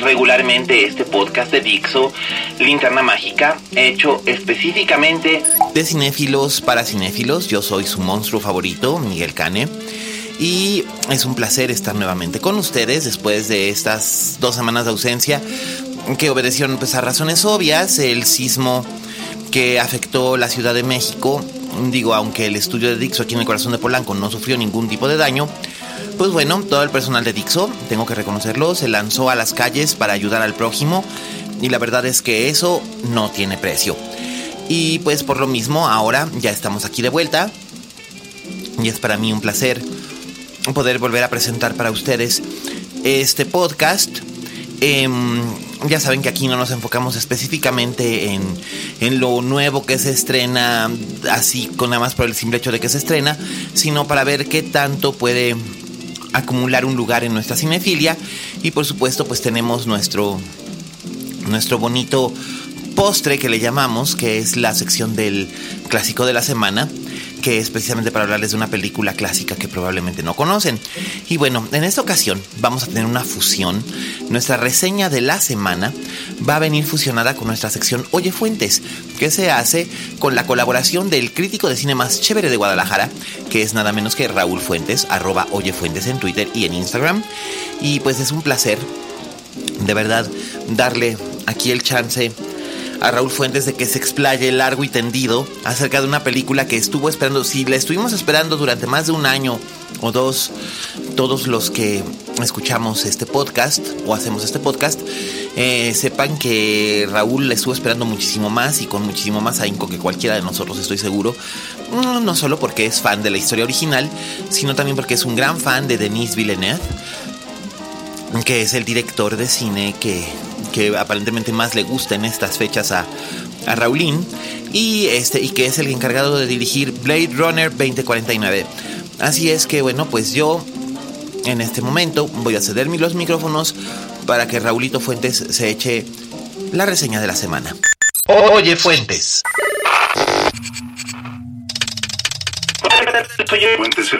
regularmente este podcast de Dixo, Linterna Mágica, hecho específicamente de cinéfilos para cinéfilos? Yo soy su monstruo favorito, Miguel Cane. Y es un placer estar nuevamente con ustedes después de estas dos semanas de ausencia que obedecieron pues, a razones obvias, el sismo que afectó la Ciudad de México digo, aunque el estudio de Dixo aquí en el corazón de Polanco no sufrió ningún tipo de daño, pues bueno, todo el personal de Dixo, tengo que reconocerlo, se lanzó a las calles para ayudar al prójimo y la verdad es que eso no tiene precio. Y pues por lo mismo, ahora ya estamos aquí de vuelta y es para mí un placer poder volver a presentar para ustedes este podcast. Em, ya saben que aquí no nos enfocamos específicamente en, en, lo nuevo que se estrena, así con nada más por el simple hecho de que se estrena, sino para ver qué tanto puede acumular un lugar en nuestra cinefilia. Y por supuesto, pues tenemos nuestro, nuestro bonito postre que le llamamos, que es la sección del clásico de la semana que es precisamente para hablarles de una película clásica que probablemente no conocen. Y bueno, en esta ocasión vamos a tener una fusión. Nuestra reseña de la semana va a venir fusionada con nuestra sección Oye Fuentes, que se hace con la colaboración del crítico de cine más chévere de Guadalajara, que es nada menos que Raúl Fuentes, arroba Oye Fuentes en Twitter y en Instagram. Y pues es un placer, de verdad, darle aquí el chance a Raúl Fuentes de que se explaye largo y tendido acerca de una película que estuvo esperando, si la estuvimos esperando durante más de un año o dos, todos los que escuchamos este podcast o hacemos este podcast, eh, sepan que Raúl la estuvo esperando muchísimo más y con muchísimo más ahínco que cualquiera de nosotros, estoy seguro. No, no solo porque es fan de la historia original, sino también porque es un gran fan de Denis Villeneuve, que es el director de cine que que aparentemente más le gusta en estas fechas a, a Raulín y, este, y que es el encargado de dirigir Blade Runner 2049. Así es que bueno, pues yo en este momento voy a ceder los micrófonos para que Raulito Fuentes se eche la reseña de la semana. Oye Fuentes. Fuentes,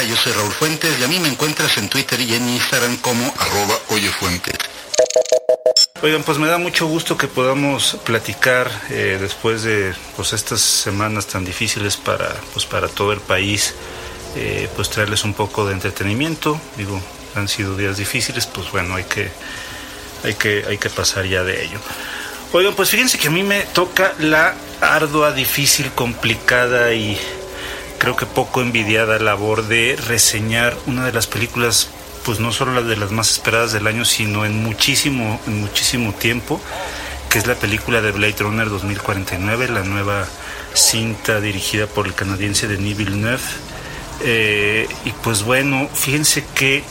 Yo soy Raúl Fuentes y a mí me encuentras en Twitter y en Instagram como arroba oyefuentes. Oigan, pues me da mucho gusto que podamos platicar eh, después de pues, estas semanas tan difíciles para, pues, para todo el país, eh, pues traerles un poco de entretenimiento. Digo, han sido días difíciles, pues bueno, hay que, hay que, hay que pasar ya de ello. Oigan, pues fíjense que a mí me toca la ardua, difícil, complicada y creo que poco envidiada labor de reseñar una de las películas, pues no solo la de las más esperadas del año, sino en muchísimo, en muchísimo tiempo, que es la película de Blade Runner 2049, la nueva cinta dirigida por el canadiense Denis Villeneuve. Eh, y pues bueno, fíjense que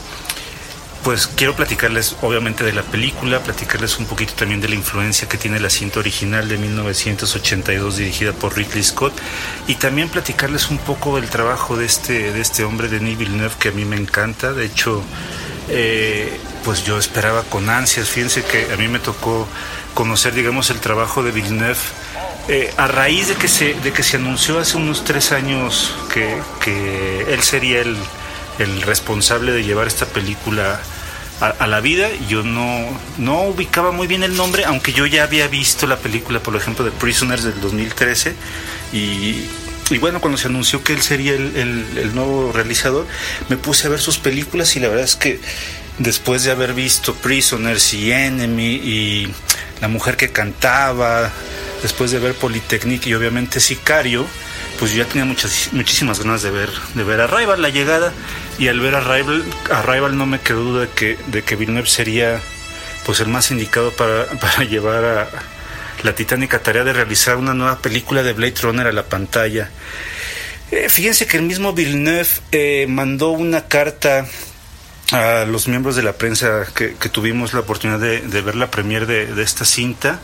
pues quiero platicarles obviamente de la película, platicarles un poquito también de la influencia que tiene la cinta original de 1982 dirigida por Ridley Scott y también platicarles un poco del trabajo de este, de este hombre, Denis Villeneuve, que a mí me encanta. De hecho, eh, pues yo esperaba con ansias, fíjense que a mí me tocó conocer, digamos, el trabajo de Villeneuve. Eh, a raíz de que, se, de que se anunció hace unos tres años que, que él sería el, el responsable de llevar esta película a, la vida. Yo no, no ubicaba muy bien el nombre, aunque yo ya había visto la película, por ejemplo, de Prisoners del 2013 y, bueno, cuando se anunció que él sería el, el, nuevo realizador, me puse a ver sus películas y la verdad es que después de haber visto Prisoners y Enemy y La mujer que cantaba, después de ver Polytechnique y obviamente Sicario, pues ya tenía muchas, muchísimas ganas de ver, de ver la llegada, y al ver Arrival, Arrival no me quedó duda de que, de que Villeneuve sería pues el más indicado para, para llevar a la titánica tarea de realizar una nueva película de Blade Runner a la pantalla. Eh, fíjense que el mismo Villeneuve eh, mandó una carta a los miembros de la prensa que, tuvimos la oportunidad de, ver la premier de, esta cinta,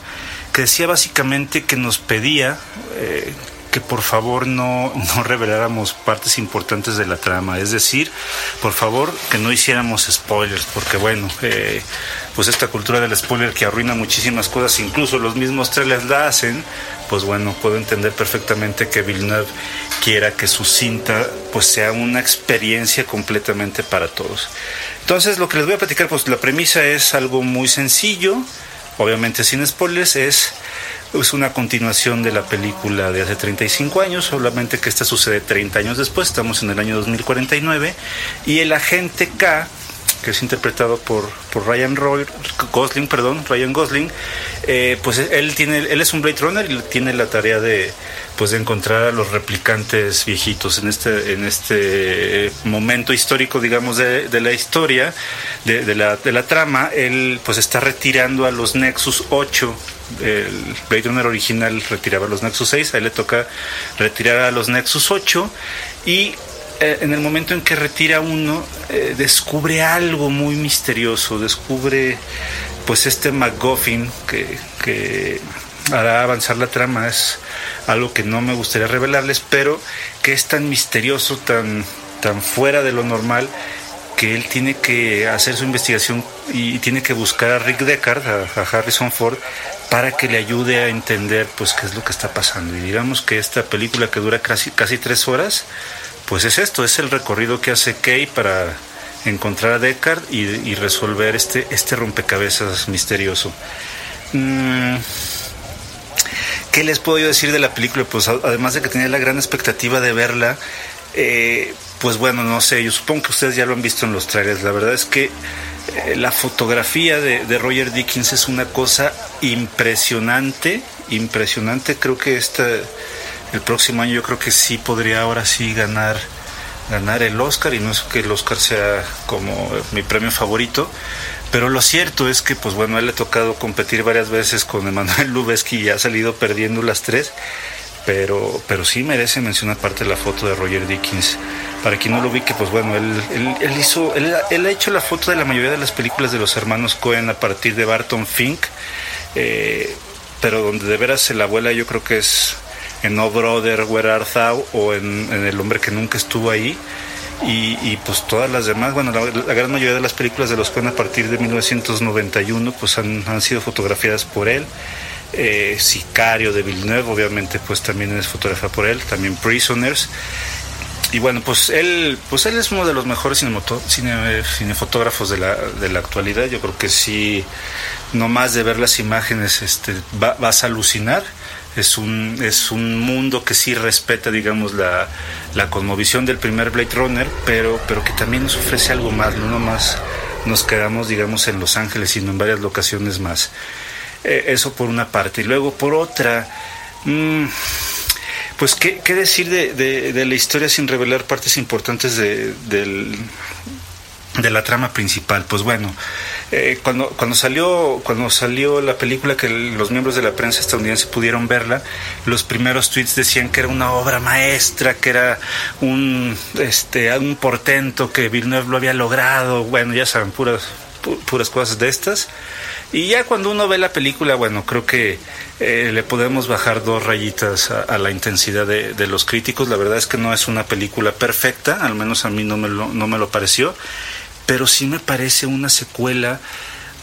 que decía básicamente que nos pedía eh, que por favor no, no reveláramos partes importantes de la trama, es decir, por favor que no hiciéramos spoilers, porque bueno, eh, pues esta cultura del spoiler que arruina muchísimas cosas, incluso los mismos trailers la hacen, pues bueno, puedo entender perfectamente que Villeneuve quiera que su cinta pues sea una experiencia completamente para todos. Entonces, lo que les voy a platicar, pues la premisa es algo muy sencillo, obviamente sin spoilers, es es una continuación de la película de hace 35 años, solamente que esta sucede 30 años después, estamos en el año 2049, y el agente K que es interpretado por, por Ryan Roy, Gosling, perdón, Ryan Gosling, eh, pues él tiene, él es un Blade Runner y tiene la tarea de pues de encontrar a los replicantes viejitos en este, en este momento histórico, digamos, de, de la historia, de, de, la, de la trama, él pues está retirando a los Nexus 8 el Blade Runner original retiraba los Nexus 6, a él le toca retirar a los Nexus 8 y eh, en el momento en que retira uno, eh, descubre algo muy misterioso, descubre pues este MacGuffin que, que hará avanzar la trama, es algo que no me gustaría revelarles, pero que es tan misterioso, tan, tan fuera de lo normal, que él tiene que hacer su investigación y tiene que buscar a Rick Deckard, a, Harrison Ford, para que le ayude a entender pues qué es lo que está pasando. Y digamos que esta película que dura casi, casi tres horas, pues es esto, es el recorrido que hace Kay para encontrar a Deckard y, resolver este, este rompecabezas misterioso. Mm, ¿Qué les puedo yo decir de la película? Pues además de que tenía la gran expectativa de verla, eh, pues bueno, no sé, yo supongo que ustedes ya lo han visto en los trailers. La verdad es que eh, la fotografía de, de, Roger Dickens es una cosa impresionante, impresionante. Creo que esta el próximo año yo creo que sí podría ahora sí ganar ganar el Oscar y no es que el Oscar sea como mi premio favorito, pero lo cierto es que pues bueno, él le ha tocado competir varias veces con Emanuel Lubezki y ha salido perdiendo las tres, pero pero sí merece mencionar parte de la foto de Roger Dickens. Para quien no lo vi que pues bueno, él, él, hizo él, él, ha hecho la foto de la mayoría de las películas de los hermanos Cohen a partir de Barton Fink. Eh, pero donde de veras se la abuela yo creo que es en No Brother, Where Art Thou o en, El hombre que nunca estuvo ahí. Y, pues todas las demás, bueno, la, gran mayoría de las películas de los Coen a partir de 1991 pues han, han sido fotografiadas por él. Eh, Sicario de Villeneuve, obviamente, pues también es fotografiada por él, también Prisoners. Y bueno, pues él, pues él es uno de los mejores cine, cinefotógrafos de la, de la actualidad. Yo creo que sí, no más de ver las imágenes, este, vas a alucinar es un, es un mundo que sí respeta, digamos, la, la cosmovisión del primer Blade Runner, pero, pero que también nos ofrece algo más, no nomás nos quedamos, digamos, en Los Ángeles, sino en varias locaciones más. Eh, eso por una parte. Y luego por otra, mm, pues, ¿qué, ¿qué, decir de, de, la historia sin revelar partes importantes de, del, de la trama principal? Pues bueno, eh, cuando, cuando, salió, cuando salió la película, que los miembros de la prensa estadounidense pudieron verla, los primeros tweets decían que era una obra maestra, que era un, este, un portento, que Villeneuve lo había logrado, bueno, ya saben, puras, puras cosas de estas. Y ya cuando uno ve la película, bueno, creo que eh, le podemos bajar dos rayitas a, la intensidad de, de, los críticos. La verdad es que no es una película perfecta, al menos a mí no me lo, no me lo pareció pero sí me parece una secuela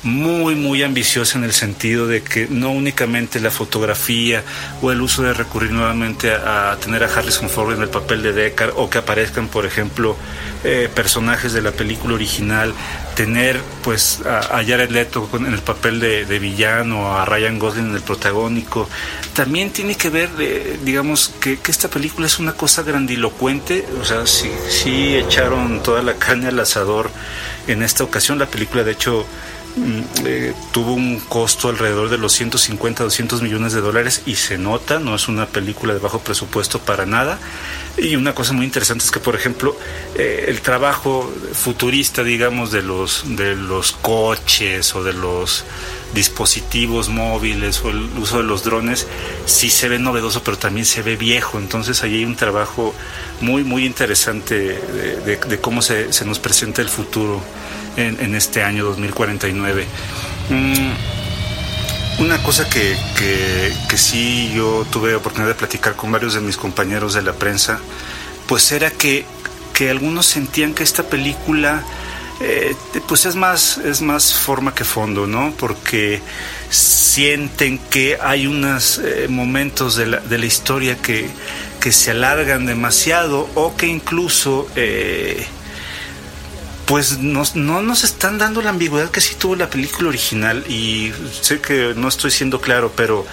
muy, muy ambiciosa en el sentido de que no únicamente la fotografía o el uso de recurrir nuevamente a, tener a Harrison Ford en el papel de Deckard o que aparezcan, por ejemplo, eh, personajes de la película original, tener pues a, Jared Leto en el papel de, villano, a Ryan Gosling en el protagónico, también tiene que ver, eh, digamos, que, esta película es una cosa grandilocuente, o sea, sí, sí echaron toda la carne al asador en esta ocasión, la película de hecho eh, tuvo un costo alrededor de los 150, 200 millones de dólares y se nota, no es una película de bajo presupuesto para nada. Y una cosa muy interesante es que, por ejemplo, eh, el trabajo futurista, digamos, de los, de los coches o de los dispositivos móviles o el uso de los drones, sí se ve novedoso, pero también se ve viejo. Entonces ahí hay un trabajo muy, muy interesante de, cómo se, se nos presenta el futuro en, este año 2049. Mm, una cosa que, que, sí yo tuve oportunidad de platicar con varios de mis compañeros de la prensa, pues era que, que algunos sentían que esta película eh, pues es más, es más forma que fondo, ¿no? Porque sienten que hay unos eh, momentos de la, de la historia que, que, se alargan demasiado o que incluso eh, pues no nos están dando la ambigüedad que sí tuvo la película original y sé que no estoy siendo claro, pero,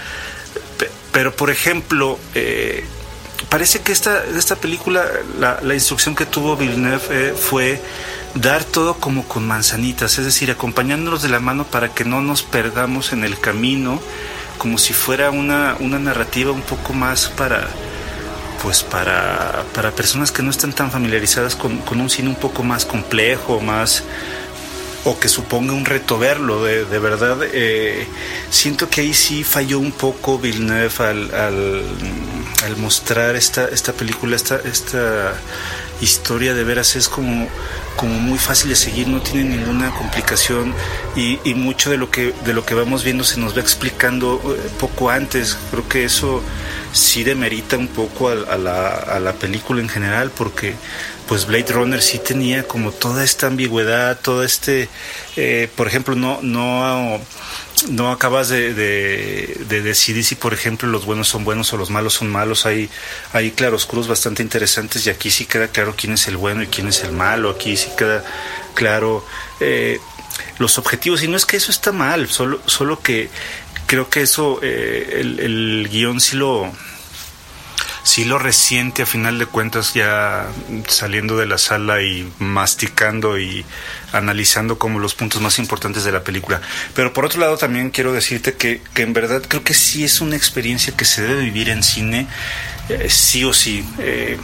pero por ejemplo, eh, parece que esta, esta película, la, la instrucción que tuvo Villeneuve eh, fue dar todo como con manzanitas, es decir, acompañándonos de la mano para que no nos perdamos en el camino, como si fuera una, una narrativa un poco más para pues para, para personas que no están tan familiarizadas con, con, un cine un poco más complejo, más o que suponga un reto verlo, de, de verdad eh, siento que ahí sí falló un poco Villeneuve al, al, al mostrar esta, esta película, esta, esta historia de veras es como, como muy fácil de seguir, no tiene ninguna complicación y, y mucho de lo que de lo que vamos viendo se nos va explicando eh, poco antes. Creo que eso sí demerita un poco a, la, película en general porque pues Blade Runner sí tenía como toda esta ambigüedad, todo este, eh, por ejemplo, no, no, no acabas de, de, decidir si, por ejemplo, los buenos son buenos o los malos son malos. Hay, hay claroscuros bastante interesantes y aquí sí queda claro quién es el bueno y quién es el malo. Aquí sí queda claro eh, los objetivos. Y no es que eso está mal, solo, solo que creo que eso eh, el, el guion sí lo sí lo resiente a final de cuentas ya saliendo de la sala y masticando y analizando como los puntos más importantes de la película. Pero por otro lado también quiero decirte que, que en verdad creo que sí es una experiencia que se debe vivir en cine eh, sí o sí. Eh,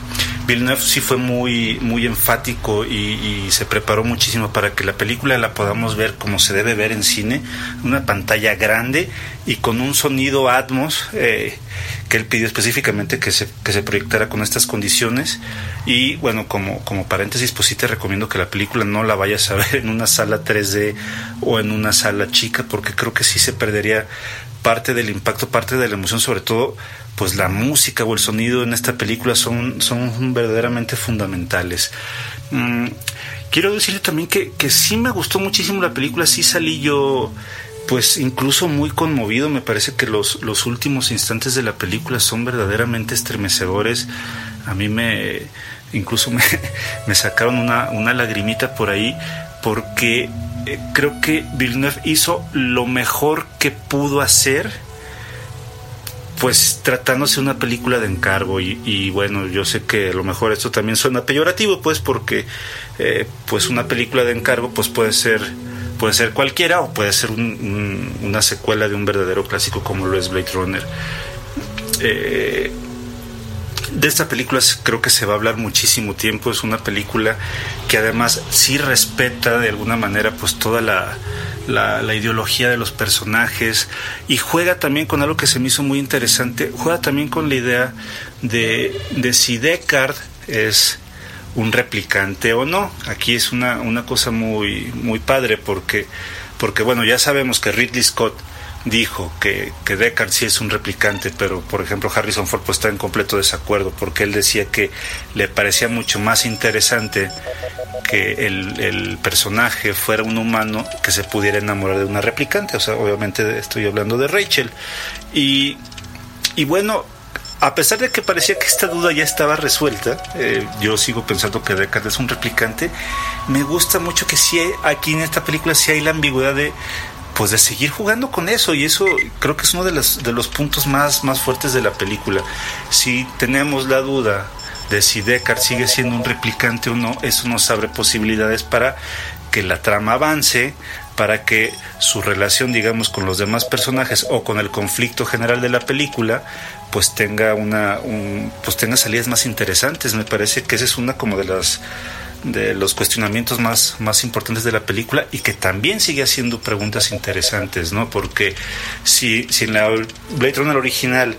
Villeneuve sí fue muy, muy enfático y, se preparó muchísimo para que la película la podamos ver como se debe ver en cine, una pantalla grande y con un sonido Atmos eh, que él pidió específicamente que se, que se proyectara con estas condiciones. Y bueno, como, como paréntesis, pues sí te recomiendo que la película no la vayas a ver en una sala 3D o en una sala chica, porque creo que sí se perdería parte del impacto, parte de la emoción, sobre todo pues la música o el sonido en esta película son, son verdaderamente fundamentales. Mm, quiero decirle también que, que sí me gustó muchísimo la película, sí salí yo pues incluso muy conmovido, me parece que los, los últimos instantes de la película son verdaderamente estremecedores. A mí me incluso me, me sacaron una, una lagrimita por ahí porque eh, creo que Villeneuve hizo lo mejor que pudo hacer pues tratándose una película de encargo y, bueno yo sé que a lo mejor esto también suena peyorativo pues porque eh, pues una película de encargo pues puede ser puede ser cualquiera o puede ser una secuela de un verdadero clásico como lo es Blade Runner eh, de esta película creo que se va a hablar muchísimo tiempo. Es una película que además sí respeta de alguna manera pues toda la, la, ideología de los personajes y juega también con algo que se me hizo muy interesante. Juega también con la idea de, de si Deckard es un replicante o no. Aquí es una, una cosa muy, muy padre porque, porque bueno, ya sabemos que Ridley Scott dijo que, que Deckard sí es un replicante, pero por ejemplo Harrison Ford pues está en completo desacuerdo porque él decía que le parecía mucho más interesante que el, el, personaje fuera un humano que se pudiera enamorar de una replicante. O sea, obviamente estoy hablando de Rachel. Y, y bueno, a pesar de que parecía que esta duda ya estaba resuelta, eh, yo sigo pensando que Deckard es un replicante. Me gusta mucho que sí aquí en esta película sí hay la ambigüedad de pues de seguir jugando con eso y eso creo que es uno de los, de los puntos más, más fuertes de la película. Si tenemos la duda de si Deckard sigue siendo un replicante o no, eso nos abre posibilidades para que la trama avance, para que su relación, digamos, con los demás personajes o con el conflicto general de la película, pues tenga una, pues tenga salidas más interesantes. Me parece que esa es una como de las de los cuestionamientos más, más importantes de la película y que también sigue haciendo preguntas interesantes, ¿no? Porque si, si en la Blade Runner original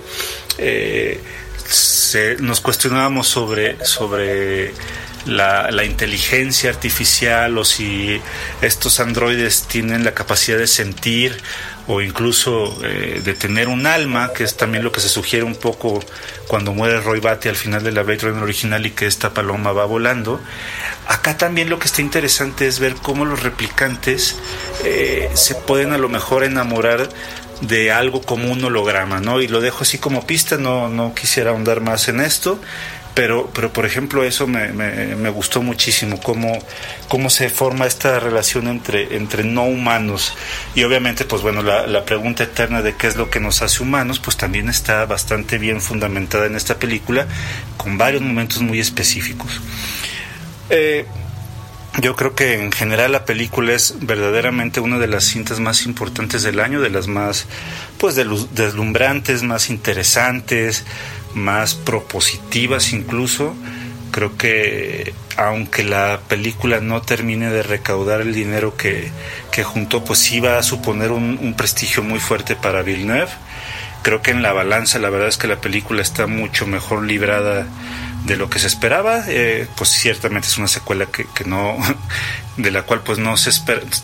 eh, se, nos cuestionábamos sobre, sobre la, inteligencia artificial o si estos androides tienen la capacidad de sentir o incluso eh, de tener un alma, que es también lo que se sugiere un poco cuando muere Roy Batty al final de la Blade Runner original y que esta paloma va volando. Acá también lo que está interesante es ver cómo los replicantes eh, se pueden a lo mejor enamorar de algo como un holograma, ¿no? Y lo dejo así como pista, no, no quisiera ahondar más en esto, pero, pero por ejemplo eso me, me, gustó muchísimo, cómo, cómo se forma esta relación entre, entre no humanos. Y obviamente, pues bueno, la, la, pregunta eterna de qué es lo que nos hace humanos, pues también está bastante bien fundamentada en esta película, con varios momentos muy específicos. Eh, yo creo que en general la película es verdaderamente una de las cintas más importantes del año, de las más pues deslumbrantes, más interesantes, más propositivas incluso. Creo que aunque la película no termine de recaudar el dinero que, que juntó, pues sí va a suponer un, un prestigio muy fuerte para Villeneuve. Creo que en la balanza la verdad es que la película está mucho mejor librada de lo que se esperaba, eh, pues ciertamente es una secuela que, que, no, de la cual pues no se,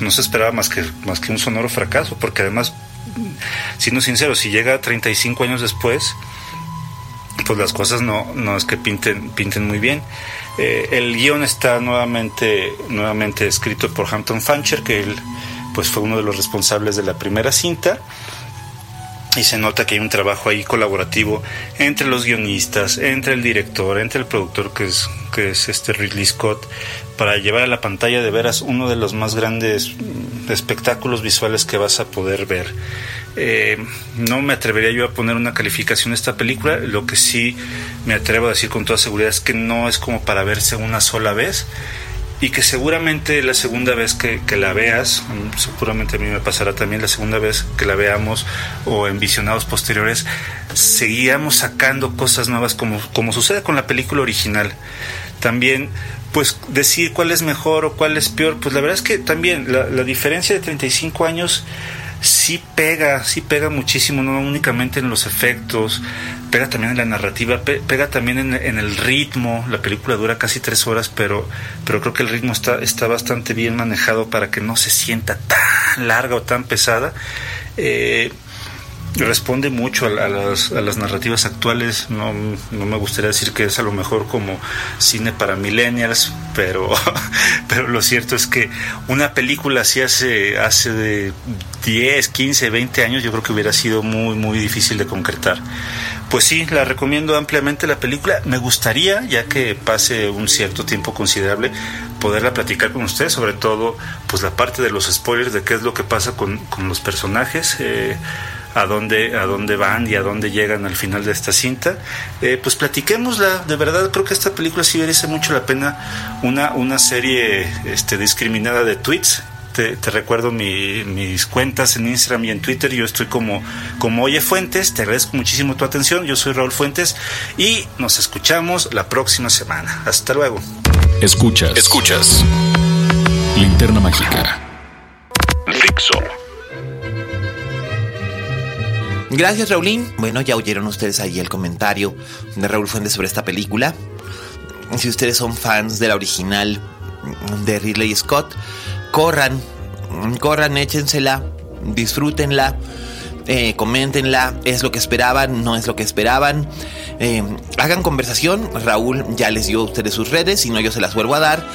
no se esperaba más que, más que un sonoro fracaso, porque además, siendo sincero, si llega 35 años después, pues las cosas no, no es que pinten, pinten muy bien. Eh, el guion está nuevamente, nuevamente escrito por Hampton Fancher, que él pues fue uno de los responsables de la primera cinta y se nota que hay un trabajo ahí colaborativo entre los guionistas, entre el director, entre el productor que es, que es este Ridley Scott, para llevar a la pantalla de veras uno de los más grandes espectáculos visuales que vas a poder ver. Eh, no me atrevería yo a poner una calificación a esta película, lo que sí me atrevo a decir con toda seguridad es que no es como para verse una sola vez y que seguramente la segunda vez que, la veas, mm, seguramente a mí me pasará también la segunda vez que la veamos o en visionados posteriores, seguíamos sacando cosas nuevas como, como sucede con la película original. También pues decir cuál es mejor o cuál es peor, pues la verdad es que también la, diferencia de 35 años sí pega, sí pega muchísimo, no únicamente en los efectos, pega también en la narrativa, pega también en, el ritmo. La película dura casi tres horas, pero, pero creo que el ritmo está, está bastante bien manejado para que no se sienta tan larga o tan pesada. Eh, responde mucho a, las, a, las, narrativas actuales. No, no, me gustaría decir que es a lo mejor como cine para millennials, pero, pero lo cierto es que una película así hace, hace de 10, 15, 20 años yo creo que hubiera sido muy, muy difícil de concretar. Pues sí, la recomiendo ampliamente la película. Me gustaría, ya que pase un cierto tiempo considerable, poderla platicar con ustedes, sobre todo pues la parte de los spoilers de qué es lo que pasa con, con los personajes. Eh, a dónde, a dónde van y a dónde llegan al final de esta cinta. Eh, pues platiquémosla, de verdad creo que esta película sí merece mucho la pena una, una serie este, discriminada de tweets. Te, recuerdo mis cuentas en Instagram y en Twitter. Yo estoy como, como Oye Fuentes. Te agradezco muchísimo tu atención. Yo soy Raúl Fuentes y nos escuchamos la próxima semana. Hasta luego. Escuchas. Escuchas. Linterna Mágica. Fixo. Gracias, Raulín. Bueno, ya oyeron ustedes ahí el comentario de Raúl Fuentes sobre esta película. Si ustedes son fans de la original de Ridley Scott, corran, corran, échensela, disfrútenla. Eh, coméntenla, es lo que esperaban, no es lo que esperaban. Eh, hagan conversación. Raúl ya les dio a ustedes sus redes, si no yo se las vuelvo a dar.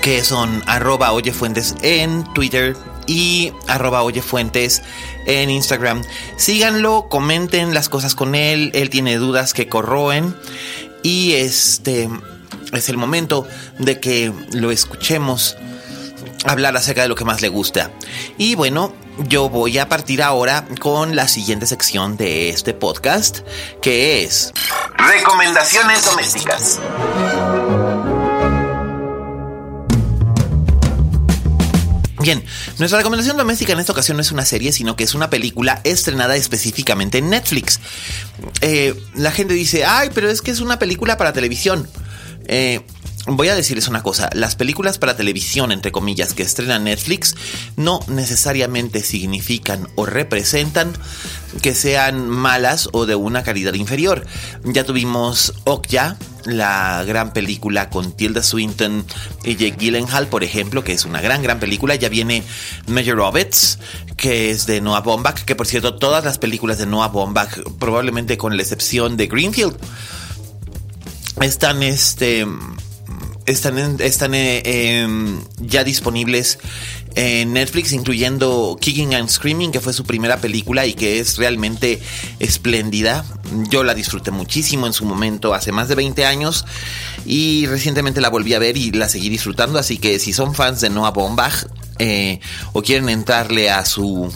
Que son arroba oyefuentes en Twitter y arroba oyefuentes en Instagram. Síganlo, comenten las cosas con él. Él tiene dudas que corroen. Y este es el momento de que lo escuchemos hablar acerca de lo que más le gusta. Y bueno, yo voy a partir ahora con la siguiente sección de este podcast, que es Recomendaciones Domésticas. Bien, nuestra recomendación doméstica en esta ocasión no es una serie, sino que es una película estrenada específicamente en Netflix. Eh, la gente dice, ay, pero es que es una película para televisión. Eh, voy a decirles una cosa, las películas para televisión, entre comillas, que estrena Netflix, no necesariamente significan o representan que sean malas o de una calidad inferior. Ya tuvimos Okja, la gran película con Tilda Swinton y Jake Gyllenhaal, por ejemplo, que es una gran, gran película. Ya viene Major Roberts, que es de Noah Baumbach, que por cierto, todas las películas de Noah Baumbach, probablemente con la excepción de Greenfield, están este están, están eh, em, ya disponibles en Netflix, incluyendo Kicking and Screaming, que fue su primera película y que es realmente espléndida. Yo la disfruté muchísimo en su momento, hace más de 20 años, y recientemente la volví a ver y la seguí disfrutando. Así que si son fans de Noah Baumbach eh, o quieren entrarle a su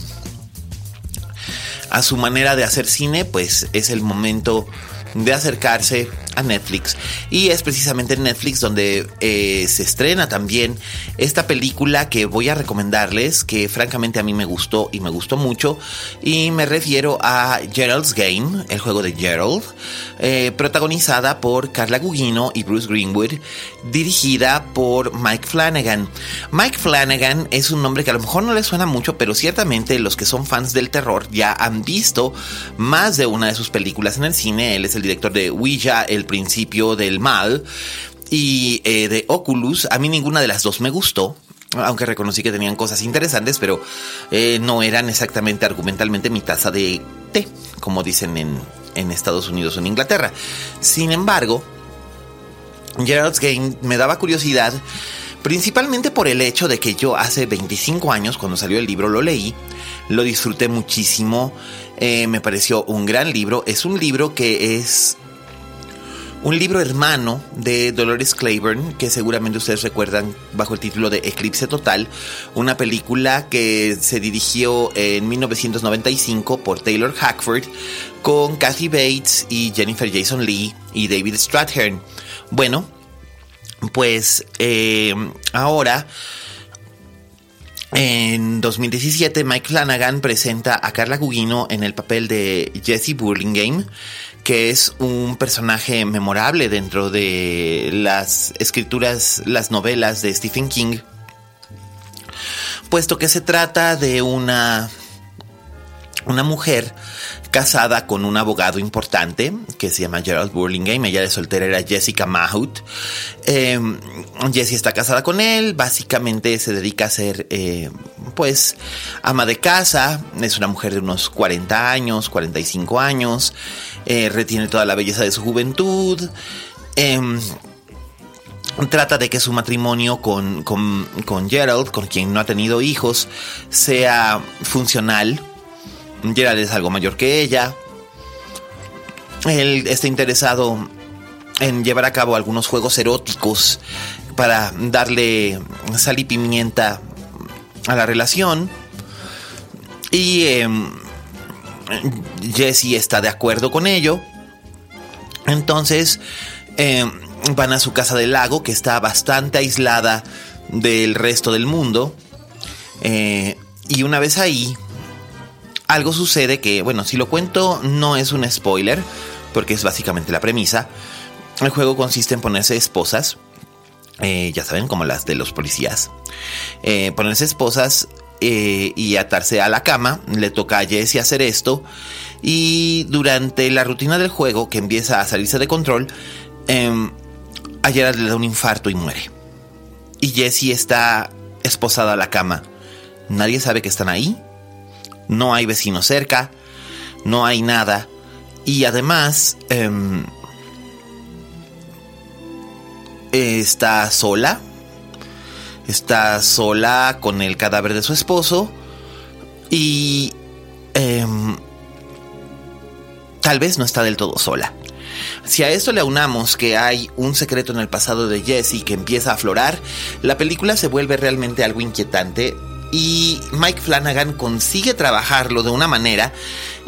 a su manera de hacer cine, pues es el momento de acercarse Netflix. Y es precisamente en Netflix donde eh, se estrena también esta película que voy a recomendarles, que francamente a mí me gustó y me gustó mucho. Y me refiero a Gerald's Game, el juego de Gerald, eh, protagonizada por Carla Gugino y Bruce Greenwood, dirigida por Mike Flanagan. Mike Flanagan es un nombre que a lo mejor no le suena mucho, pero ciertamente los que son fans del terror ya han visto más de una de sus películas en el cine. Él es el director de Ouija, El Principio del Mal, y eh, de Oculus. A mí ninguna de las dos me gustó. Aunque reconocí que tenían cosas interesantes, pero eh, no eran exactamente argumentalmente mi taza de té, como dicen en, Estados Unidos o en Inglaterra. Sin embargo, Gerald's Game me daba curiosidad, principalmente por el hecho de que yo hace 25 años, cuando salió el libro, lo leí, lo disfruté muchísimo, eh, me pareció un gran libro, es un libro que es un libro hermano de Dolores Claiborne, que seguramente ustedes recuerdan bajo el título de Eclipse Total, una película que se dirigió en 1995 por Taylor Hackford con Kathy Bates y Jennifer Jason Lee y David Strathairn. Bueno, pues eh, ahora... En 2017, Mike Flanagan presenta a Carla Gugino en el papel de Jesse Burlingame, que es un personaje memorable dentro de las escrituras, las novelas de Stephen King, puesto que se trata de una, una mujer casada con un abogado importante que se llama Gerald Burlingame. Ella de soltera era Jessica Mahout. Eh, Jessie está casada con él. Básicamente se dedica a ser, eh, pues, ama de casa. Es una mujer de unos 40 años, 45 años. Eh, retiene toda la belleza de su juventud. Em, trata de que su matrimonio con, con, con Gerald, con quien no ha tenido hijos, sea funcional Gerald es algo mayor que ella. Él está interesado en llevar a cabo algunos juegos eróticos para darle sal y pimienta a la relación. Y eh, Jesse está de acuerdo con ello. Entonces em, van a su casa del lago, que está bastante aislada del resto del mundo. Eh, y una vez ahí, algo sucede que, bueno, si lo cuento no es un spoiler, porque es básicamente la premisa. El juego consiste en ponerse esposas, eh, ya saben, como las de los policías. Eh, ponerse esposas eh, y atarse a la cama. Le toca a Jesse hacer esto. Y durante la rutina del juego, que empieza a salirse de control, eh, a Gerard le da un infarto y muere. Y Jessie está esposada a la cama. Nadie sabe que están ahí no hay vecinos cerca, no hay nada. Y además em, está sola. Está sola con el cadáver de su esposo. Y em, tal vez no está del todo sola. Si a esto le aunamos que hay un secreto en el pasado de Jesse que empieza a aflorar, la película se vuelve realmente algo inquietante y Mike Flanagan consigue trabajarlo de una manera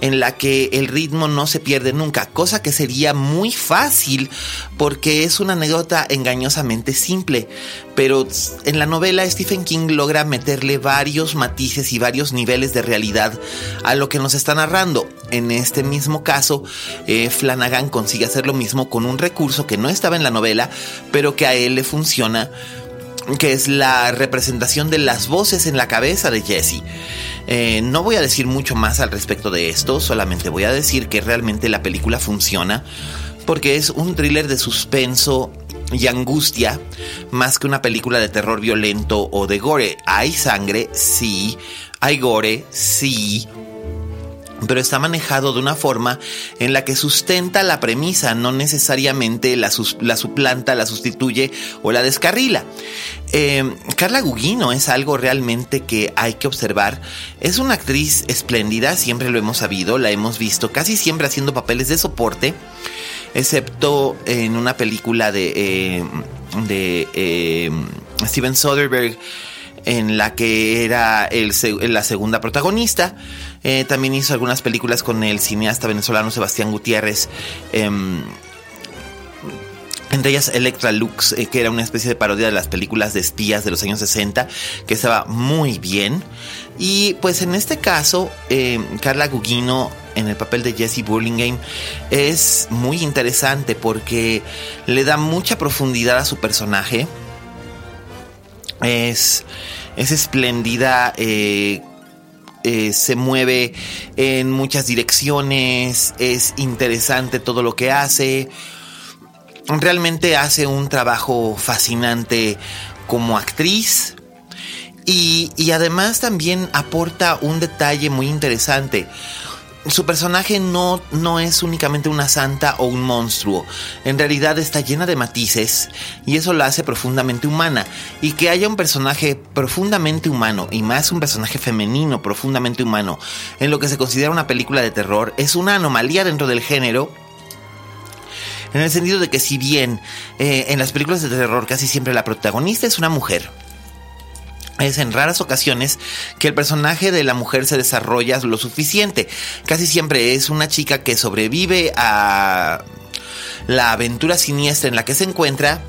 en la que el ritmo no se pierde nunca, cosa que sería muy fácil porque es una anécdota engañosamente simple, pero en la novela Stephen King logra meterle varios matices y varios niveles de realidad a lo que nos está narrando. En este mismo caso, eh, Flanagan consigue hacer lo mismo con un recurso que no estaba en la novela, pero que a él le funciona que es la representación de las voces en la cabeza de Jesse. Eh, no voy a decir mucho más al respecto de esto, solamente voy a decir que realmente la película funciona porque es un thriller de suspenso y angustia más que una película de terror violento o de gore. Hay sangre, sí, hay gore, sí, pero está manejado de una forma en la que sustenta la premisa, no necesariamente la, suplanta, la sustituye o la descarrila. Eh, Carla Gugino es algo realmente que hay que observar. Es una actriz espléndida, siempre lo hemos sabido, la hemos visto casi siempre haciendo papeles de soporte, excepto en una película de, eh, de eh, Steven Soderbergh en la que era la segunda protagonista. Eh, también hizo algunas películas con el cineasta venezolano Sebastián Gutiérrez. Em, entre ellas Electra Lux, eh, que era una especie de parodia de las películas de espías de los años 60, que estaba muy bien. Y pues en este caso, em, Carla Gugino en el papel de Jesse Burlingame es muy interesante porque le da mucha profundidad a su personaje. Es, es espléndida eh, eh, se mueve en muchas direcciones, es interesante todo lo que hace. Realmente hace un trabajo fascinante como actriz. Y, y además también aporta un detalle muy interesante su personaje no, no es únicamente una santa o un monstruo. En realidad está llena de matices y eso la hace profundamente humana. Y que haya un personaje profundamente humano y más un personaje femenino profundamente humano en lo que se considera una película de terror es una anomalía dentro del género en el sentido de que si bien eh, en las películas de terror casi siempre la protagonista es una mujer, es en raras ocasiones que el personaje de la mujer se desarrolla lo suficiente. Casi siempre es una chica que sobrevive a la aventura siniestra en la que se encuentra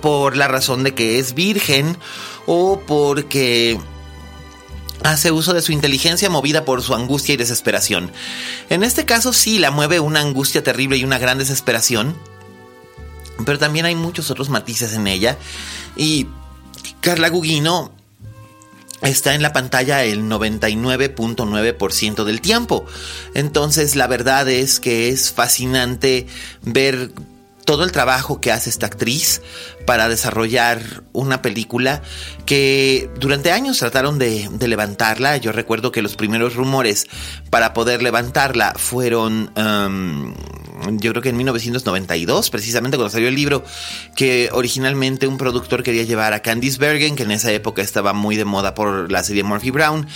por la razón de que es virgen o porque hace uso de su inteligencia movida por su angustia y desesperación. En este caso sí la mueve una angustia terrible y una gran desesperación, pero también hay muchos otros matices en ella y Carla Gugino está en la pantalla el 99.9% del tiempo. Entonces la verdad es que es fascinante ver todo el trabajo que hace esta actriz para desarrollar una película que durante años trataron de, levantarla. Yo recuerdo que los primeros rumores para poder levantarla fueron um, yo creo que en 1992, precisamente cuando salió el libro, que originalmente un productor quería llevar a Candice Bergen, que en esa época estaba muy de moda por la serie Murphy Brown,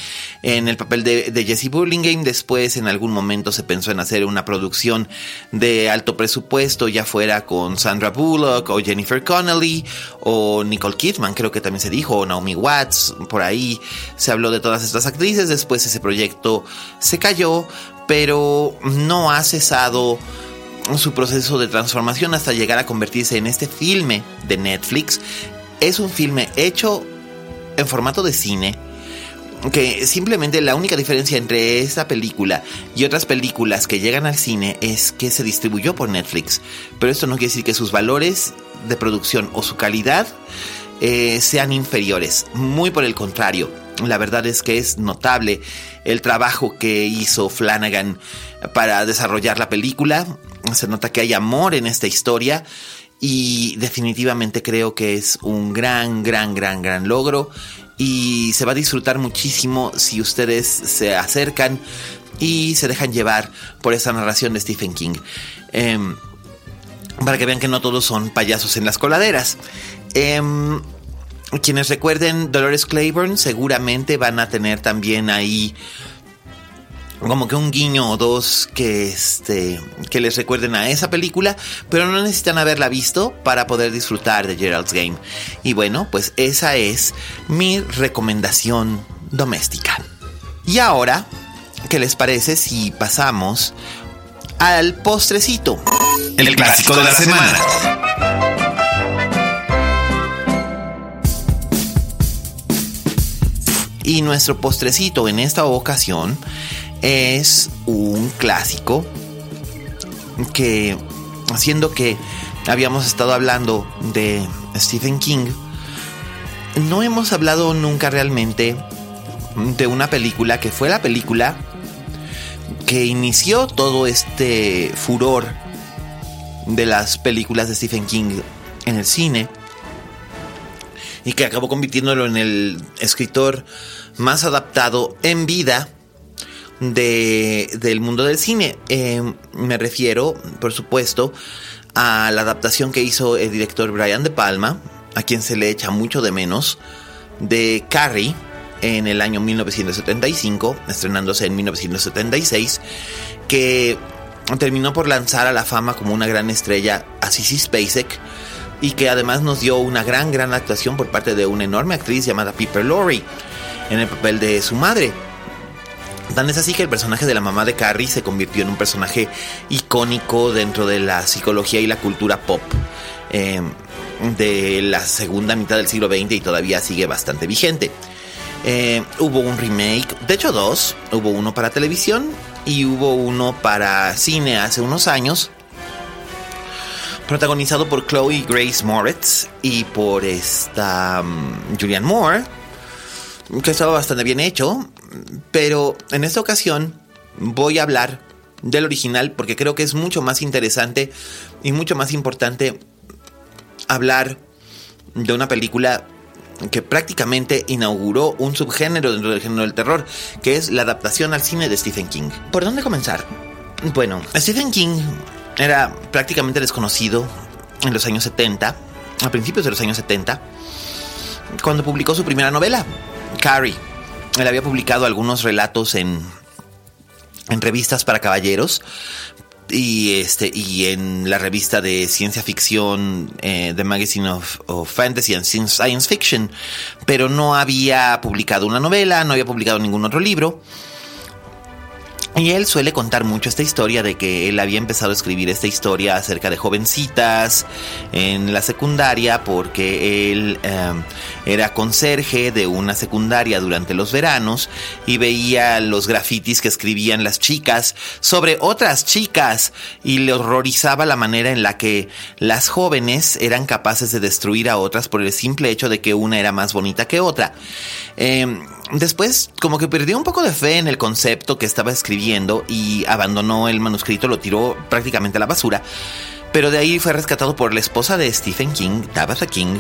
en el papel de, Jesse Burlingame. Después, en algún momento, se pensó en hacer una producción de alto presupuesto, ya fuera con Sandra Bullock o Jennifer Connelly o Nicole Kidman, creo que también se dijo, o Naomi Watts, por ahí se habló de todas estas actrices. Después ese proyecto se cayó, pero no ha cesado su proceso de transformación hasta llegar a convertirse en este filme de Netflix. Es un filme hecho en formato de cine. Que simplemente la única diferencia entre esta película y otras películas que llegan al cine es que se distribuyó por Netflix. Pero esto no quiere decir que sus valores de producción o su calidad eh, sean inferiores. Muy por el contrario. La verdad es que es notable el trabajo que hizo Flanagan para desarrollar la película se nota que hay amor en esta historia y definitivamente creo que es un gran, gran, gran, gran logro y se va a disfrutar muchísimo si ustedes se acercan y se dejan llevar por esa narración de Stephen King. Em, para que vean que no todos son payasos en las coladeras. Em, quienes recuerden Dolores Claiborne seguramente van a tener también ahí como que un guiño o dos que este que les recuerden a esa película, pero no necesitan haberla visto para poder disfrutar de Gerald's Game. Y bueno, pues esa es mi recomendación doméstica. Y ahora, ¿qué les parece si pasamos al postrecito? El, clásico, de la, semana. Y nuestro postrecito en esta ocasión es un clásico que, haciendo que habíamos estado hablando de Stephen King, no hemos hablado nunca realmente de una película que fue la película que inició todo este furor de las películas de Stephen King en el cine y que acabó convirtiéndolo en el escritor más adaptado en vida de, del mundo del cine. Em, me refiero, por supuesto, a la adaptación que hizo el director Brian De Palma, a quien se le echa mucho de menos, de Carrie en el año 1975, estrenándose en 1976, que terminó por lanzar a la fama como una gran estrella a Sissy Spacek y que además nos dio una gran, gran actuación por parte de una enorme actriz llamada Piper Laurie en el papel de su madre. Tan es así que el personaje de la mamá de Carrie se convirtió en un personaje icónico dentro de la psicología y la cultura pop em, de la segunda mitad del siglo XX y todavía sigue bastante vigente. Em, hubo un remake, de hecho dos, hubo uno para televisión y hubo uno para cine hace unos años, protagonizado por Chloe Grace Moritz y por esta um, Julianne Moore, que estaba bastante bien hecho. Pero en esta ocasión voy a hablar del original porque creo que es mucho más interesante y mucho más importante hablar de una película que prácticamente inauguró un subgénero dentro del género del terror, que es la adaptación al cine de Stephen King. ¿Por dónde comenzar? Bueno, Stephen King era prácticamente desconocido en los años 70, a principios de los años 70, cuando publicó su primera novela, Carrie. Él había publicado algunos relatos en, en revistas para caballeros y este y en la revista de ciencia ficción eh, The Magazine of, Fantasy and Science Fiction. Pero no había publicado una novela no había publicado ningún otro libro y él suele contar mucho esta historia de que él había empezado a escribir esta historia acerca de jovencitas en la secundaria porque él em, era conserje de una secundaria durante los veranos y veía los grafitis que escribían las chicas sobre otras chicas y le horrorizaba la manera en la que las jóvenes eran capaces de destruir a otras por el simple hecho de que una era más bonita que otra. Em, después como que perdió un poco de fe en el concepto que estaba escribiendo y abandonó el manuscrito, lo tiró prácticamente a la basura. Pero de ahí fue rescatado por la esposa de Stephen King, Tabitha King,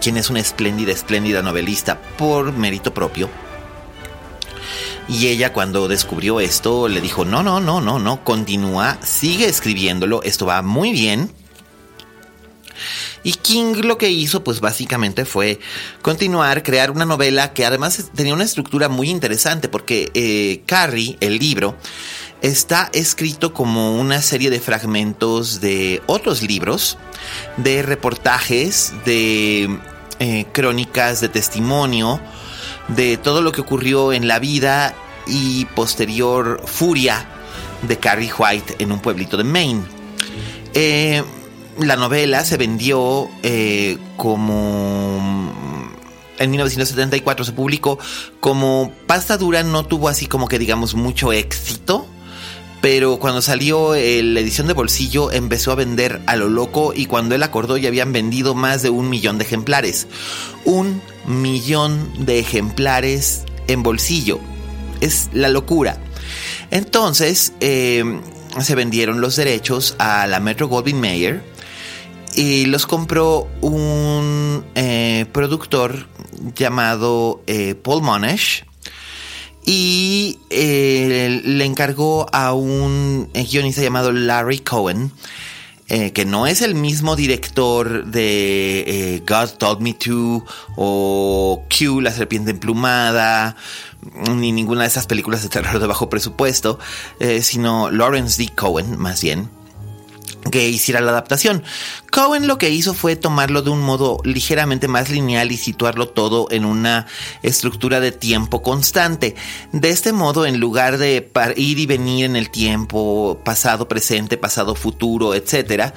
quien es una espléndida, espléndida novelista por mérito propio. Y ella cuando descubrió esto le dijo, no, no, no, no, no, continúa, sigue escribiéndolo, esto va muy bien. Y King lo que hizo, pues básicamente fue continuar, crear una novela que además tenía una estructura muy interesante, porque eh, Carrie, el libro, está escrito como una serie de fragmentos de otros libros, de reportajes, de eh, crónicas, de testimonio, de todo lo que ocurrió en la vida y posterior furia de Carrie White en un pueblito de Maine. Eh, la novela se vendió eh, como en 1974 se publicó como pasta dura no tuvo así como que digamos mucho éxito pero cuando salió la edición de bolsillo empezó a vender a lo loco y cuando él acordó ya habían vendido más de un millón de ejemplares. Un millón de ejemplares en bolsillo. Es la locura. Entonces eh, se vendieron los derechos a la Metro Goldwyn Mayer y los compró un eh, productor llamado eh, Paul Monash y eh, le encargó a un guionista llamado Larry Cohen que no es el mismo director de God Told Me To o Q, La Serpiente Emplumada, ni ninguna de esas películas de terror de bajo presupuesto, sino Lawrence D. Cohen, más bien que hiciera la adaptación. Cohen lo que hizo fue tomarlo de un modo ligeramente más lineal y situarlo todo en una estructura de tiempo constante. De este modo, en lugar de ir y venir en el tiempo, pasado, presente, pasado, futuro, etc.,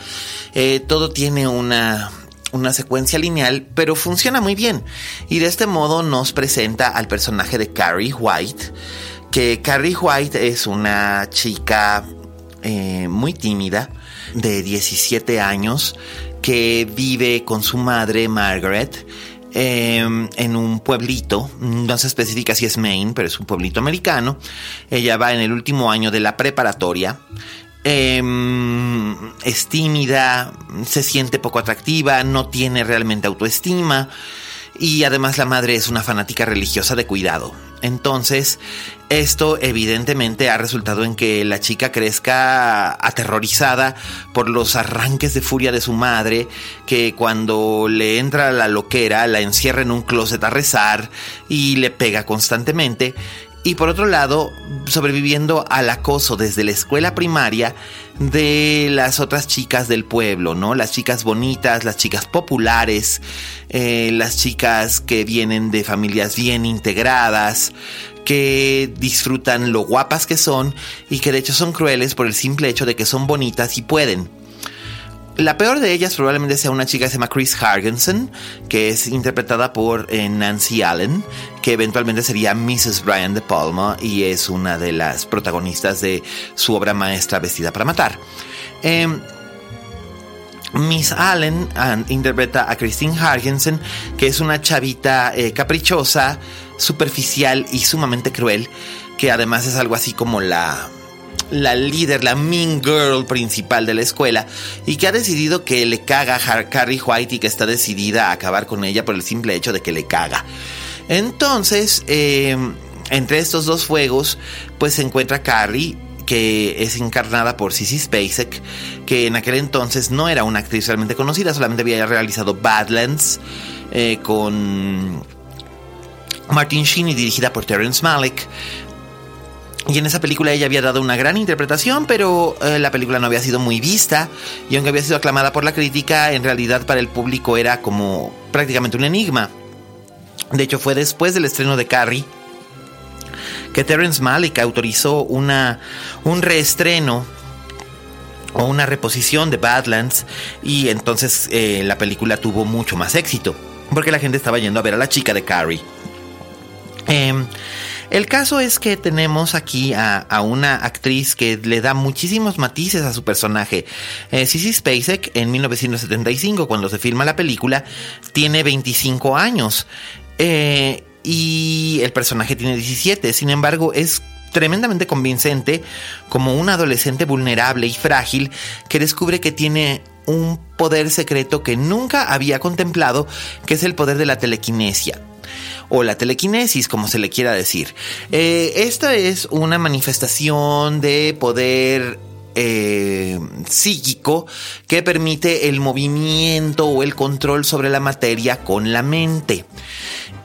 eh, todo tiene una, una secuencia lineal, pero funciona muy bien. Y de este modo nos presenta al personaje de Carrie White, que Carrie White es una chica eh, muy tímida, de 17 años que vive con su madre Margaret em, en un pueblito, no se especifica si es Maine, pero es un pueblito americano. Ella va en el último año de la preparatoria. Em, es tímida, se siente poco atractiva, no tiene realmente autoestima y además la madre es una fanática religiosa de cuidado. Entonces, esto evidentemente ha resultado en que la chica crezca aterrorizada por los arranques de furia de su madre, que cuando le entra la loquera la encierra en un closet a rezar y le pega constantemente. Y por otro lado, sobreviviendo al acoso desde la escuela primaria de las otras chicas del pueblo, ¿no? Las chicas bonitas, las chicas populares, eh, las chicas que vienen de familias bien integradas, que disfrutan lo guapas que son y que de hecho son crueles por el simple hecho de que son bonitas y pueden. La peor de ellas probablemente sea una chica que se llama Chris Hargensen, que es interpretada por eh, Nancy Allen, que eventualmente sería Mrs. Brian De Palma y es una de las protagonistas de su obra maestra Vestida para Matar. Em, Miss Allen interpreta a Christine Hargensen, que es una chavita eh, caprichosa, superficial y sumamente cruel, que además es algo así como la la líder, la mean girl principal de la escuela y que ha decidido que le caga a Carrie White y que está decidida a acabar con ella por el simple hecho de que le caga. Entonces, em, entre estos dos fuegos, pues se encuentra Carrie, que es encarnada por Sissy Spacek, que en aquel entonces no era una actriz realmente conocida, solamente había realizado Badlands eh, con Martin Sheen y dirigida por Terrence Malick. Y en esa película ella había dado una gran interpretación, pero eh, la película no había sido muy vista. Y aunque había sido aclamada por la crítica, en realidad para el público era como prácticamente un enigma. De hecho, fue después del estreno de Carrie que Terrence Malick autorizó una, un reestreno o una reposición de Badlands y entonces eh, la película tuvo mucho más éxito porque la gente estaba yendo a ver a la chica de Carrie. Eh, el caso es que tenemos aquí a, una actriz que le da muchísimos matices a su personaje. Eh, Sissy Spacek en 1975, cuando se filma la película, tiene 25 años. Eh, y el personaje tiene 17. Sin embargo, es tremendamente convincente como un adolescente vulnerable y frágil que descubre que tiene un poder secreto que nunca había contemplado, que es el poder de la telequinesia o la telequinesis, como se le quiera decir. Eh, esta es una manifestación de poder eh, psíquico que permite el movimiento o el control sobre la materia con la mente.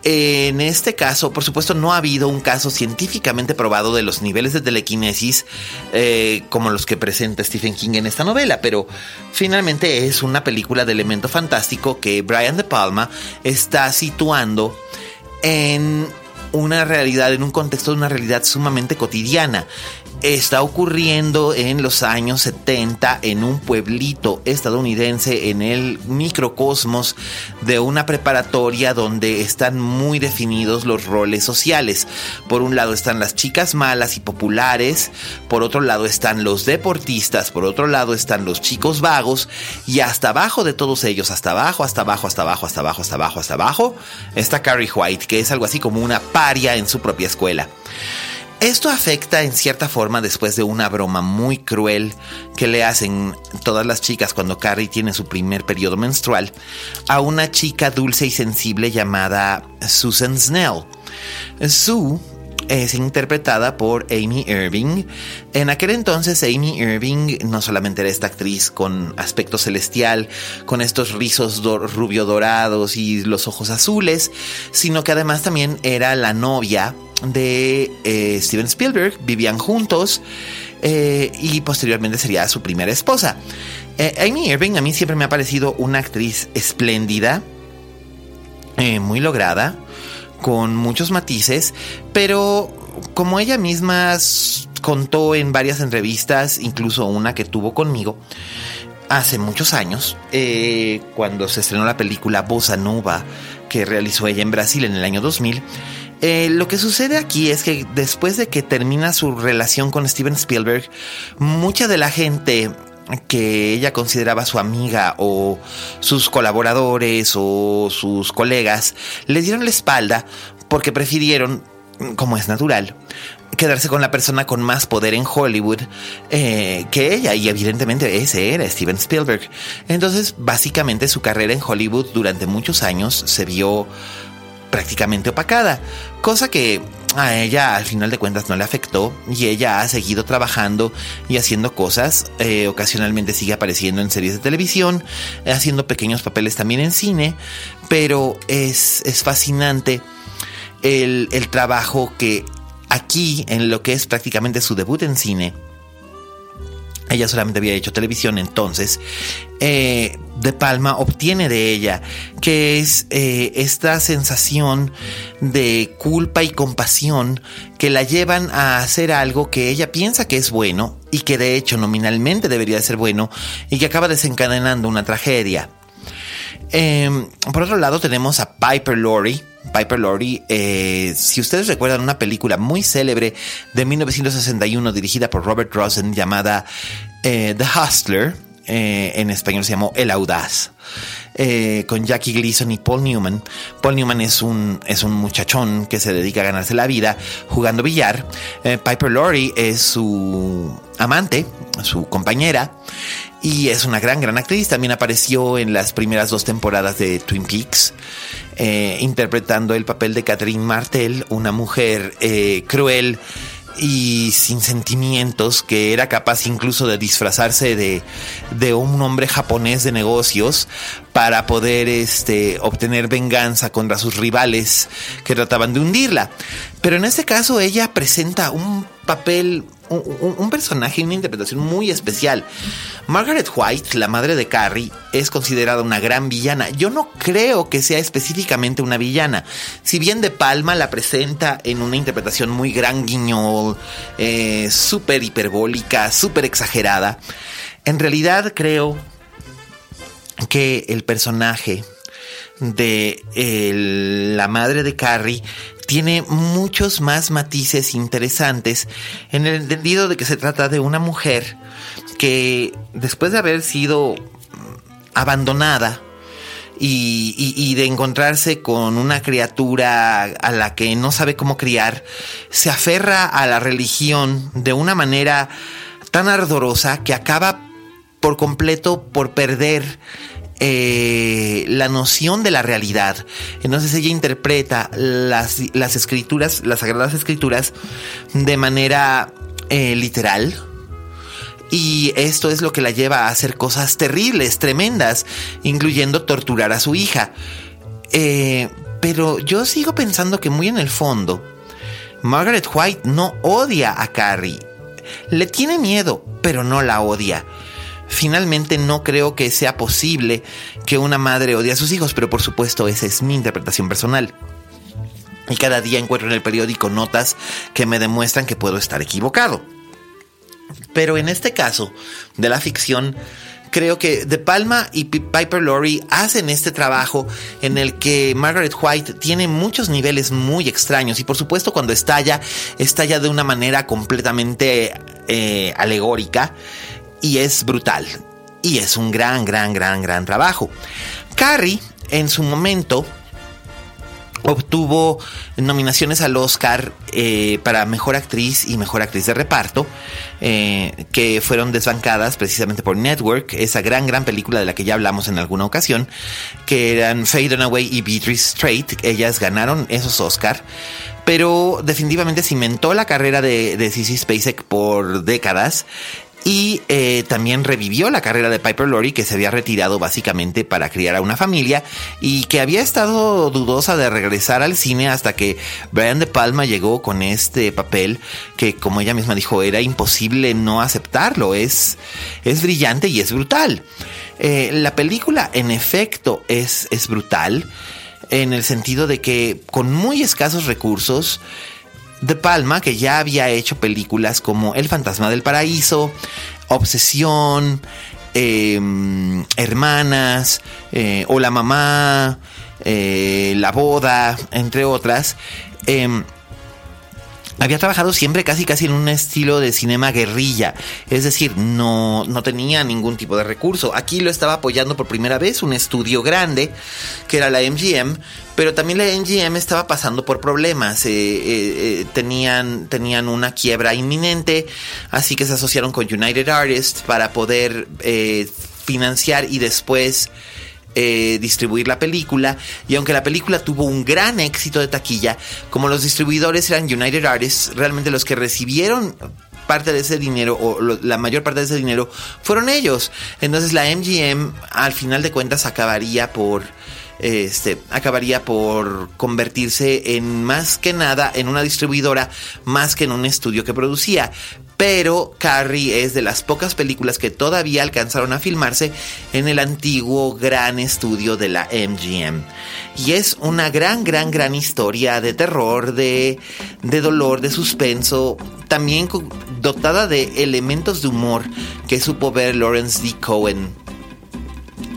En este caso, por supuesto, no ha habido un caso científicamente probado de los niveles de telequinesis eh, como los que presenta Stephen King en esta novela, pero finalmente es una película de elemento fantástico que Brian De Palma está situando en una realidad, en un contexto de una realidad sumamente cotidiana está ocurriendo en los años 70 en un pueblito estadounidense en el microcosmos de una preparatoria donde están muy definidos los roles sociales. Por un lado están las chicas malas y populares, por otro lado están los deportistas, por otro lado están los chicos vagos y hasta abajo de todos ellos, hasta abajo, hasta abajo, hasta abajo, hasta abajo, hasta abajo, hasta abajo, está Carrie White, que es algo así como una paria en su propia escuela. Esto afecta en cierta forma después de una broma muy cruel que le hacen todas las chicas cuando Carrie tiene su primer periodo menstrual a una chica dulce y sensible llamada Susan Snell. Sue es interpretada por Amy Irving. En aquel entonces Amy Irving no solamente era esta actriz con aspecto celestial, con estos rizos rubio dorados y los ojos azules, sino que además también era la novia de eh, Steven Spielberg, vivían juntos eh, y posteriormente sería su primera esposa. Eh, Amy Irving a mí siempre me ha parecido una actriz espléndida, muy lograda, con muchos matices, pero como ella misma contó en varias entrevistas, incluso una que tuvo conmigo, hace muchos años, eh, cuando se estrenó la película Bossa Nova, que realizó ella en Brasil en el año 2000, eh, lo que sucede aquí es que después de que termina su relación con Steven Spielberg, mucha de la gente que ella consideraba su amiga o sus colaboradores o sus colegas le dieron la espalda porque prefirieron, como es natural, quedarse con la persona con más poder en Hollywood eh, que ella y evidentemente ese era Steven Spielberg. Entonces básicamente su carrera en Hollywood durante muchos años se vio prácticamente opacada, cosa que a ella al final de cuentas no le afectó y ella ha seguido trabajando y haciendo cosas. Eh, ocasionalmente sigue apareciendo en series de televisión, haciendo pequeños papeles también en cine, pero es, es fascinante el, el trabajo que aquí, en lo que es prácticamente su debut en cine, ella solamente había hecho televisión entonces, eh, De Palma obtiene de ella, que es eh, esta sensación de culpa y compasión que la llevan a hacer algo que ella piensa que es bueno y que de hecho nominalmente debería de ser bueno y que acaba desencadenando una tragedia. Em, por otro lado tenemos a Piper Laurie, Piper Laurie, eh, si ustedes recuerdan una película muy célebre de 1961 dirigida por Robert Rosen llamada eh, The Hustler, eh, en español se llamó El Audaz. con Jackie Gleason y Paul Newman. Paul Newman es un, es un muchachón que se dedica a ganarse la vida jugando billar. Piper Laurie es su amante, su compañera, y es una gran, gran actriz. También apareció en las primeras dos temporadas de Twin Peaks. Eh, interpretando el papel de Catherine Martel, una mujer eh, cruel y sin sentimientos, que era capaz incluso de disfrazarse de, de, un hombre japonés de negocios para poder este, obtener venganza contra sus rivales que trataban de hundirla. Pero en este caso ella presenta un papel un, personaje y una interpretación muy especial. Margaret White, la madre de Carrie, es considerada una gran villana. Yo no creo que sea específicamente una villana. Si bien De Palma la presenta en una interpretación muy gran guiñol, eh, súper hiperbólica, súper exagerada, en realidad creo que el personaje de la madre de Carrie tiene muchos más matices interesantes en el entendido de que se trata de una mujer que después de haber sido abandonada y, de encontrarse con una criatura a la que no sabe cómo criar, se aferra a la religión de una manera tan ardorosa que acaba por completo por perder eh, la noción de la realidad. Entonces ella interpreta las, las escrituras, las sagradas escrituras, de manera eh, literal. Y esto es lo que la lleva a hacer cosas terribles, tremendas, incluyendo torturar a su hija. Eh, pero yo sigo pensando que muy en el fondo, Margaret White no odia a Carrie. Le tiene miedo, pero no la odia. Finalmente no creo que sea posible que una madre odie a sus hijos, pero por supuesto esa es mi interpretación personal. Y cada día encuentro en el periódico notas que me demuestran que puedo estar equivocado. Pero en este caso de la ficción, creo que De Palma y Piper Laurie hacen este trabajo en el que Margaret White tiene muchos niveles muy extraños y por supuesto cuando estalla, estalla de una manera completamente eh, alegórica y es brutal. Y es un gran, gran, gran, gran trabajo. Carrie, en su momento, obtuvo nominaciones al Oscar eh, para Mejor Actriz y Mejor Actriz de Reparto, eh, que fueron desbancadas precisamente por Network, esa gran, gran película de la que ya hablamos en alguna ocasión, que eran Faye Dunaway y Beatrice Strait. Ellas ganaron esos Oscar, pero definitivamente cimentó la carrera de, de Spacek por décadas y eh, también revivió la carrera de Piper Laurie que se había retirado básicamente para criar a una familia y que había estado dudosa de regresar al cine hasta que Brian De Palma llegó con este papel que como ella misma dijo era imposible no aceptarlo, es, es brillante y es brutal. Eh, la película en efecto es, es brutal en el sentido de que con muy escasos recursos de Palma, que ya había hecho películas como El fantasma del paraíso, Obsesión, em, Hermanas, eh, O la mamá, eh, La boda, entre otras. Había trabajado siempre casi casi en un estilo de cinema guerrilla, es decir, no, no tenía ningún tipo de recurso. Aquí lo estaba apoyando por primera vez un estudio grande, que era la MGM, pero también la MGM estaba pasando por problemas, eh, eh, eh, tenían, tenían una quiebra inminente, así que se asociaron con United Artists para poder financiar y después eh, distribuir la película y aunque la película tuvo un gran éxito de taquilla, como los distribuidores eran United Artists, realmente los que recibieron parte de ese dinero o la mayor parte de ese dinero fueron ellos. Entonces la MGM al final de cuentas acabaría por este, acabaría por convertirse en más que nada en una distribuidora más que en un estudio que producía pero Carrie es de las pocas películas que todavía alcanzaron a filmarse en el antiguo gran estudio de la MGM. Y es una gran, gran, gran historia de terror, de, de dolor, de suspenso, también dotada de elementos de humor que supo ver Lawrence D. Cohen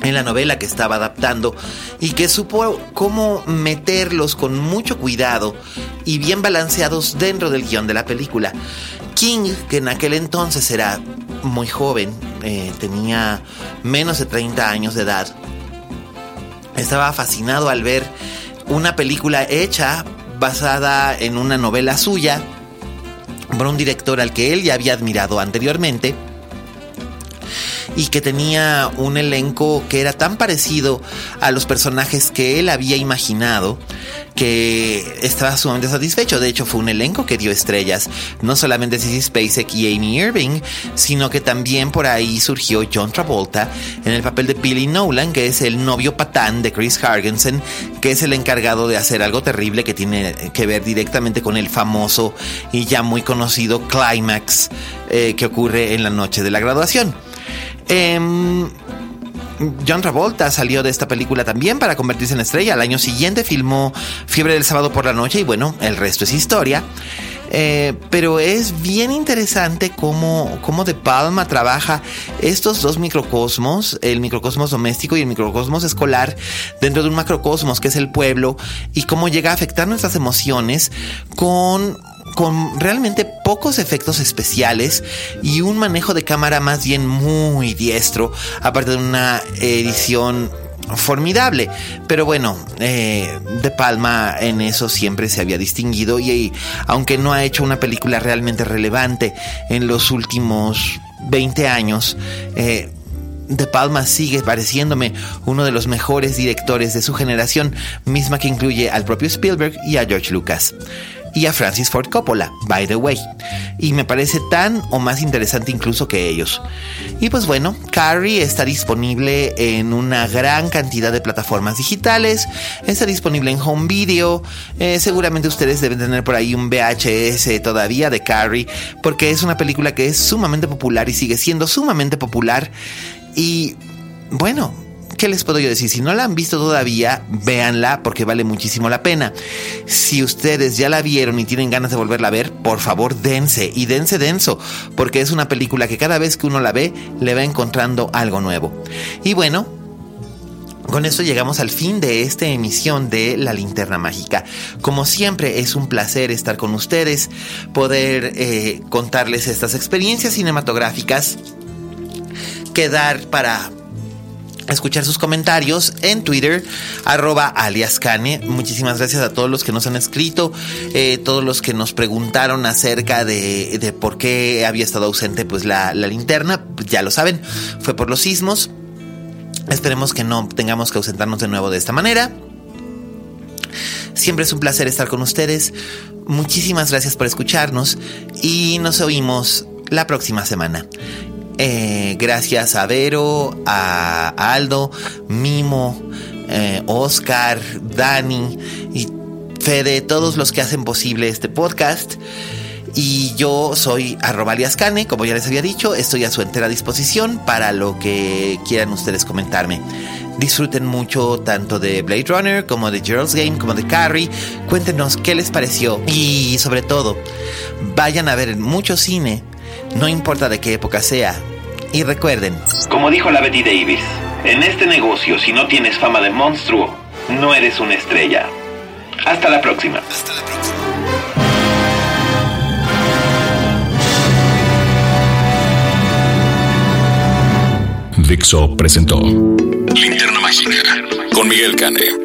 en la novela que estaba adaptando y que supo cómo meterlos con mucho cuidado y bien balanceados dentro del guion de la película. King, que en aquel entonces era muy joven, eh, tenía menos de 30 años de edad, estaba fascinado al ver una película hecha basada en una novela suya por un director al que él ya había admirado anteriormente y que tenía un elenco que era tan parecido a los personajes que él había imaginado que estaba sumamente satisfecho. De hecho, fue un elenco que dio estrellas, no solamente Sissy Spacek y Amy Irving, sino que también por ahí surgió John Travolta en el papel de Billy Nolan, que es el novio patán de Chris Hargensen, que es el encargado de hacer algo terrible que tiene que ver directamente con el famoso y ya muy conocido clímax eh, que ocurre en la noche de la graduación. Em, John Travolta salió de esta película también para convertirse en estrella. Al año siguiente filmó Fiebre del sábado por la noche y bueno, el resto es historia. Eh, pero es bien interesante cómo, cómo De Palma trabaja estos dos microcosmos, el microcosmos doméstico y el microcosmos escolar, dentro de un macrocosmos que es el pueblo, y cómo llega a afectar nuestras emociones con con realmente pocos efectos especiales y un manejo de cámara más bien muy diestro, aparte de una edición formidable. Pero bueno, eh, De Palma en eso siempre se había distinguido y, aunque no ha hecho una película realmente relevante en los últimos 20 años, eh, de Palma sigue pareciéndome uno de los mejores directores de su generación, misma que incluye al propio Spielberg y a George Lucas y a Francis Ford Coppola, by the way. Y me parece tan o más interesante incluso que ellos. Y pues bueno, Carrie está disponible en una gran cantidad de plataformas digitales, está disponible en home video, eh, seguramente ustedes deben tener por ahí un VHS todavía de Carrie, porque es una película que es sumamente popular y sigue siendo sumamente popular. Y bueno, ¿qué les puedo yo decir? Si no la han visto todavía, véanla porque vale muchísimo la pena. Si ustedes ya la vieron y tienen ganas de volverla a ver, por favor dense y dense denso, porque es una película que cada vez que uno la ve le va encontrando algo nuevo. Y bueno, con esto llegamos al fin de esta emisión de La Linterna Mágica. Como siempre es un placer estar con ustedes, poder eh, contarles estas experiencias cinematográficas, quedar para escuchar sus comentarios en Twitter, arroba aliascane. Muchísimas gracias a todos los que nos han escrito, eh, todos los que nos preguntaron acerca de, de, por qué había estado ausente pues la, la linterna. Ya lo saben, fue por los sismos. Esperemos que no tengamos que ausentarnos de nuevo de esta manera. Siempre es un placer estar con ustedes. Muchísimas gracias por escucharnos y nos oímos la próxima semana. Eh, gracias a Vero, a Aldo, Mimo, eh, Oscar, Dani y Fede, todos los que hacen posible este podcast. Y yo soy Arrobaliascane, como ya les había dicho, estoy a su entera disposición para lo que quieran ustedes comentarme. Disfruten mucho tanto de Blade Runner como de Gerald's Game como de Carrie. Cuéntenos qué les pareció y sobre todo, vayan a ver mucho cine no importa de qué época sea. Y recuerden, como dijo la Betty Davis, en este negocio si no tienes fama de monstruo, no eres una estrella. Hasta la próxima. Hasta la próxima. Dixo presentó Linterna Mágica con Miguel Cane.